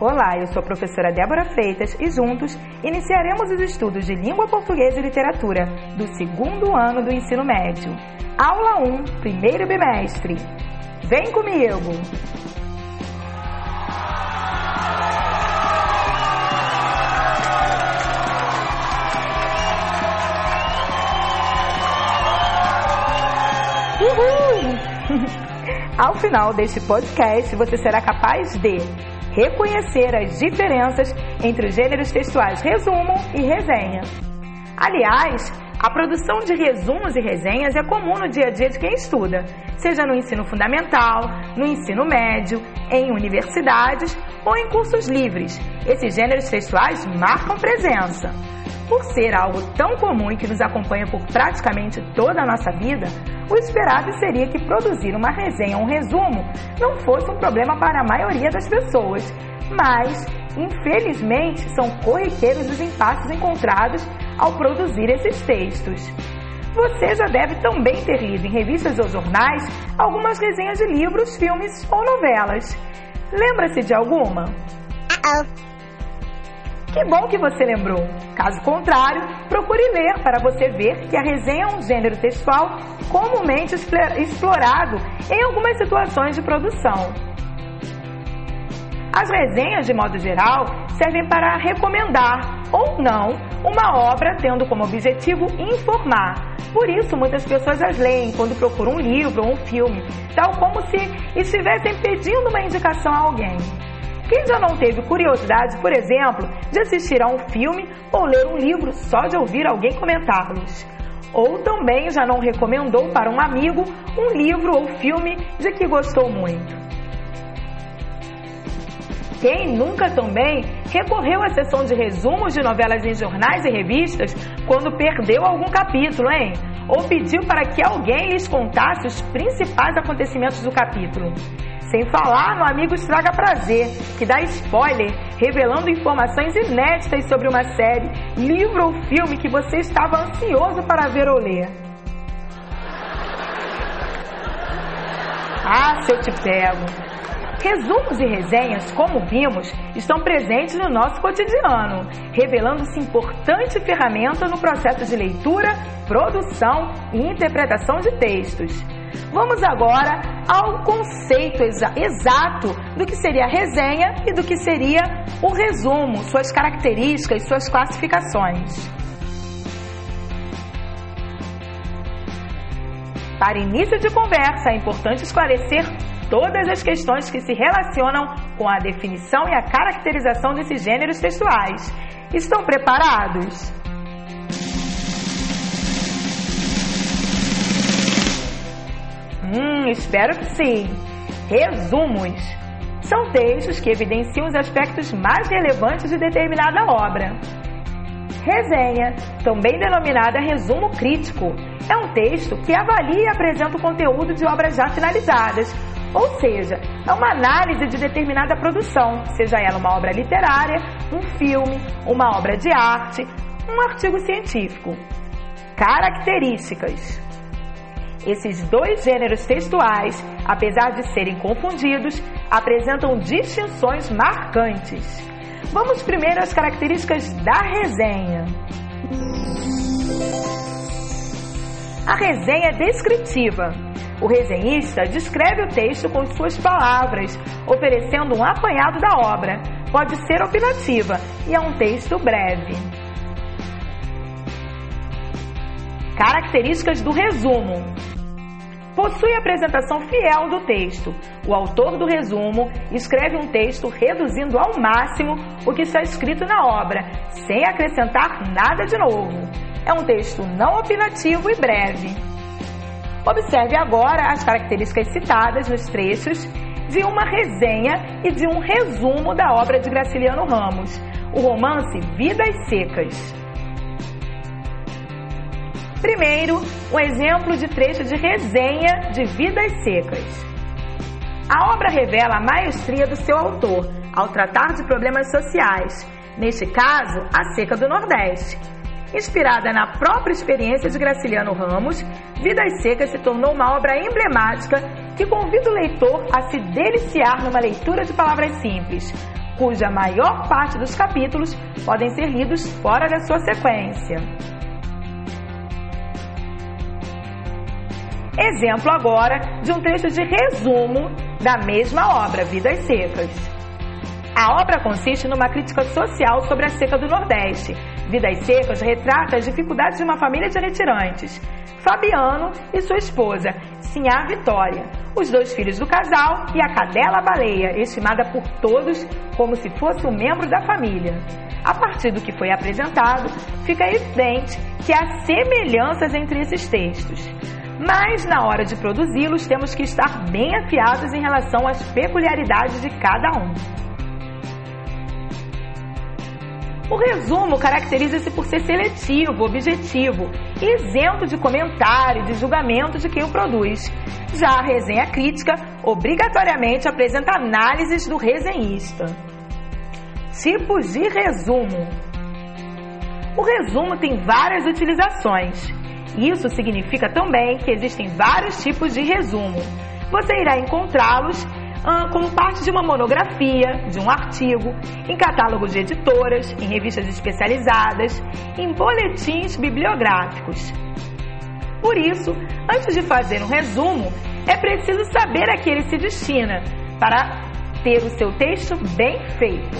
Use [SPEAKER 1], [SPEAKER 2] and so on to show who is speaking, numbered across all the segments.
[SPEAKER 1] Olá, eu sou a professora Débora Freitas e juntos iniciaremos os estudos de língua portuguesa e literatura do segundo ano do ensino médio. Aula 1, primeiro bimestre. Vem comigo! Uhul! Ao final deste podcast, você será capaz de reconhecer as diferenças entre os gêneros textuais resumo e resenha. Aliás, a produção de resumos e resenhas é comum no dia a dia de quem estuda, seja no ensino fundamental, no ensino médio, em universidades ou em cursos livres. Esses gêneros textuais marcam presença. Por ser algo tão comum e que nos acompanha por praticamente toda a nossa vida, o esperado seria que produzir uma resenha ou um resumo não fosse um problema para a maioria das pessoas, mas, infelizmente, são corriqueiros os impasses encontrados ao produzir esses textos. Você já deve também ter lido em revistas ou jornais algumas resenhas de livros, filmes ou novelas. Lembra-se de alguma?
[SPEAKER 2] Uh -oh.
[SPEAKER 1] Que bom que você lembrou. Caso contrário, procure ler para você ver que a resenha é um gênero textual comumente explorado em algumas situações de produção. As resenhas, de modo geral, servem para recomendar ou não uma obra tendo como objetivo informar. Por isso, muitas pessoas as leem quando procuram um livro ou um filme, tal como se estivessem pedindo uma indicação a alguém. Quem já não teve curiosidade, por exemplo, de assistir a um filme ou ler um livro só de ouvir alguém comentá-los? Ou também já não recomendou para um amigo um livro ou filme de que gostou muito? Quem nunca também recorreu à sessão de resumos de novelas em jornais e revistas quando perdeu algum capítulo, hein? Ou pediu para que alguém lhes contasse os principais acontecimentos do capítulo? Sem falar no Amigo Estraga Prazer, que dá spoiler, revelando informações inéditas sobre uma série, livro ou filme que você estava ansioso para ver ou ler. Ah, se eu te pego! Resumos e resenhas, como vimos, estão presentes no nosso cotidiano, revelando-se importante ferramenta no processo de leitura, produção e interpretação de textos. Vamos agora ao conceito exa exato do que seria a resenha e do que seria o resumo, suas características, suas classificações. Para início de conversa, é importante esclarecer todas as questões que se relacionam com a definição e a caracterização desses gêneros textuais. Estão preparados? Hum, espero que sim. Resumos são textos que evidenciam os aspectos mais relevantes de determinada obra. Resenha, também denominada resumo crítico, é um texto que avalia e apresenta o conteúdo de obras já finalizadas, ou seja, é uma análise de determinada produção, seja ela uma obra literária, um filme, uma obra de arte, um artigo científico. Características: esses dois gêneros textuais, apesar de serem confundidos, apresentam distinções marcantes. Vamos primeiro às características da resenha. A resenha é descritiva. O resenhista descreve o texto com suas palavras, oferecendo um apanhado da obra. Pode ser opinativa e é um texto breve. Características do resumo. Possui apresentação fiel do texto. O autor do resumo escreve um texto reduzindo ao máximo o que está escrito na obra, sem acrescentar nada de novo. É um texto não opinativo e breve. Observe agora as características citadas nos trechos de uma resenha e de um resumo da obra de Graciliano Ramos, o romance Vidas Secas. Primeiro, um exemplo de trecho de resenha de Vidas Secas. A obra revela a maestria do seu autor ao tratar de problemas sociais, neste caso, a seca do Nordeste. Inspirada na própria experiência de Graciliano Ramos, Vidas Secas se tornou uma obra emblemática que convida o leitor a se deliciar numa leitura de palavras simples, cuja maior parte dos capítulos podem ser lidos fora da sua sequência. Exemplo agora de um trecho de resumo da mesma obra, Vidas Secas. A obra consiste numa crítica social sobre a seca do Nordeste. Vidas Secas retrata as dificuldades de uma família de retirantes. Fabiano e sua esposa, Sinhá Vitória, os dois filhos do casal e a cadela baleia, estimada por todos como se fosse um membro da família. A partir do que foi apresentado, fica evidente que há semelhanças entre esses textos. Mas na hora de produzi-los, temos que estar bem afiados em relação às peculiaridades de cada um. O resumo caracteriza-se por ser seletivo, objetivo, isento de comentário e de julgamento de quem o produz. Já a resenha crítica obrigatoriamente apresenta análises do resenhista. Tipos de resumo: O resumo tem várias utilizações. Isso significa também que existem vários tipos de resumo. Você irá encontrá-los como parte de uma monografia, de um artigo, em catálogos de editoras, em revistas especializadas, em boletins bibliográficos. Por isso, antes de fazer um resumo, é preciso saber a que ele se destina para ter o seu texto bem feito.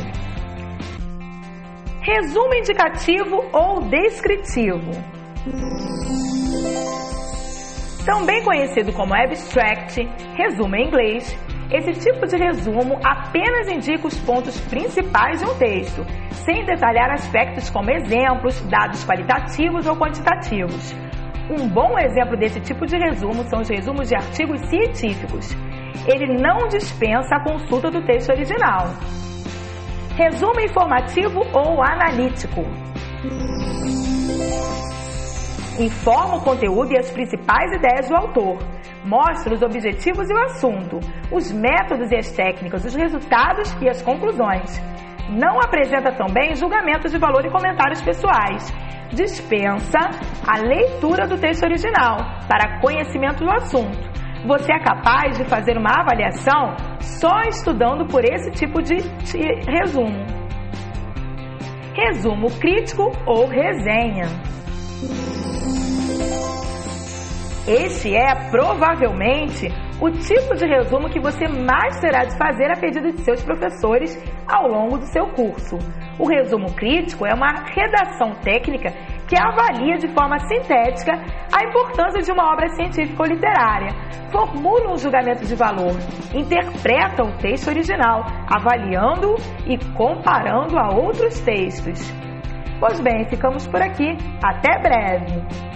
[SPEAKER 1] Resumo indicativo ou descritivo. Também conhecido como abstract, resumo em inglês, esse tipo de resumo apenas indica os pontos principais de um texto, sem detalhar aspectos como exemplos, dados qualitativos ou quantitativos. Um bom exemplo desse tipo de resumo são os resumos de artigos científicos. Ele não dispensa a consulta do texto original. Resumo informativo ou analítico. Informa o conteúdo e as principais ideias do autor Mostra os objetivos e o assunto, os métodos e as técnicas, os resultados e as conclusões. Não apresenta também julgamentos de valor e comentários pessoais. Dispensa a leitura do texto original para conhecimento do assunto. Você é capaz de fazer uma avaliação só estudando por esse tipo de, resumo. Resumo crítico ou resenha. Este é provavelmente o tipo de resumo que você mais terá de fazer a pedido de seus professores ao longo do seu curso. O resumo crítico é uma redação técnica que avalia de forma sintética a importância de uma obra científica ou literária, formula um julgamento de valor, interpreta o texto original, avaliando e comparando a outros textos. Pois bem, ficamos por aqui. Até breve!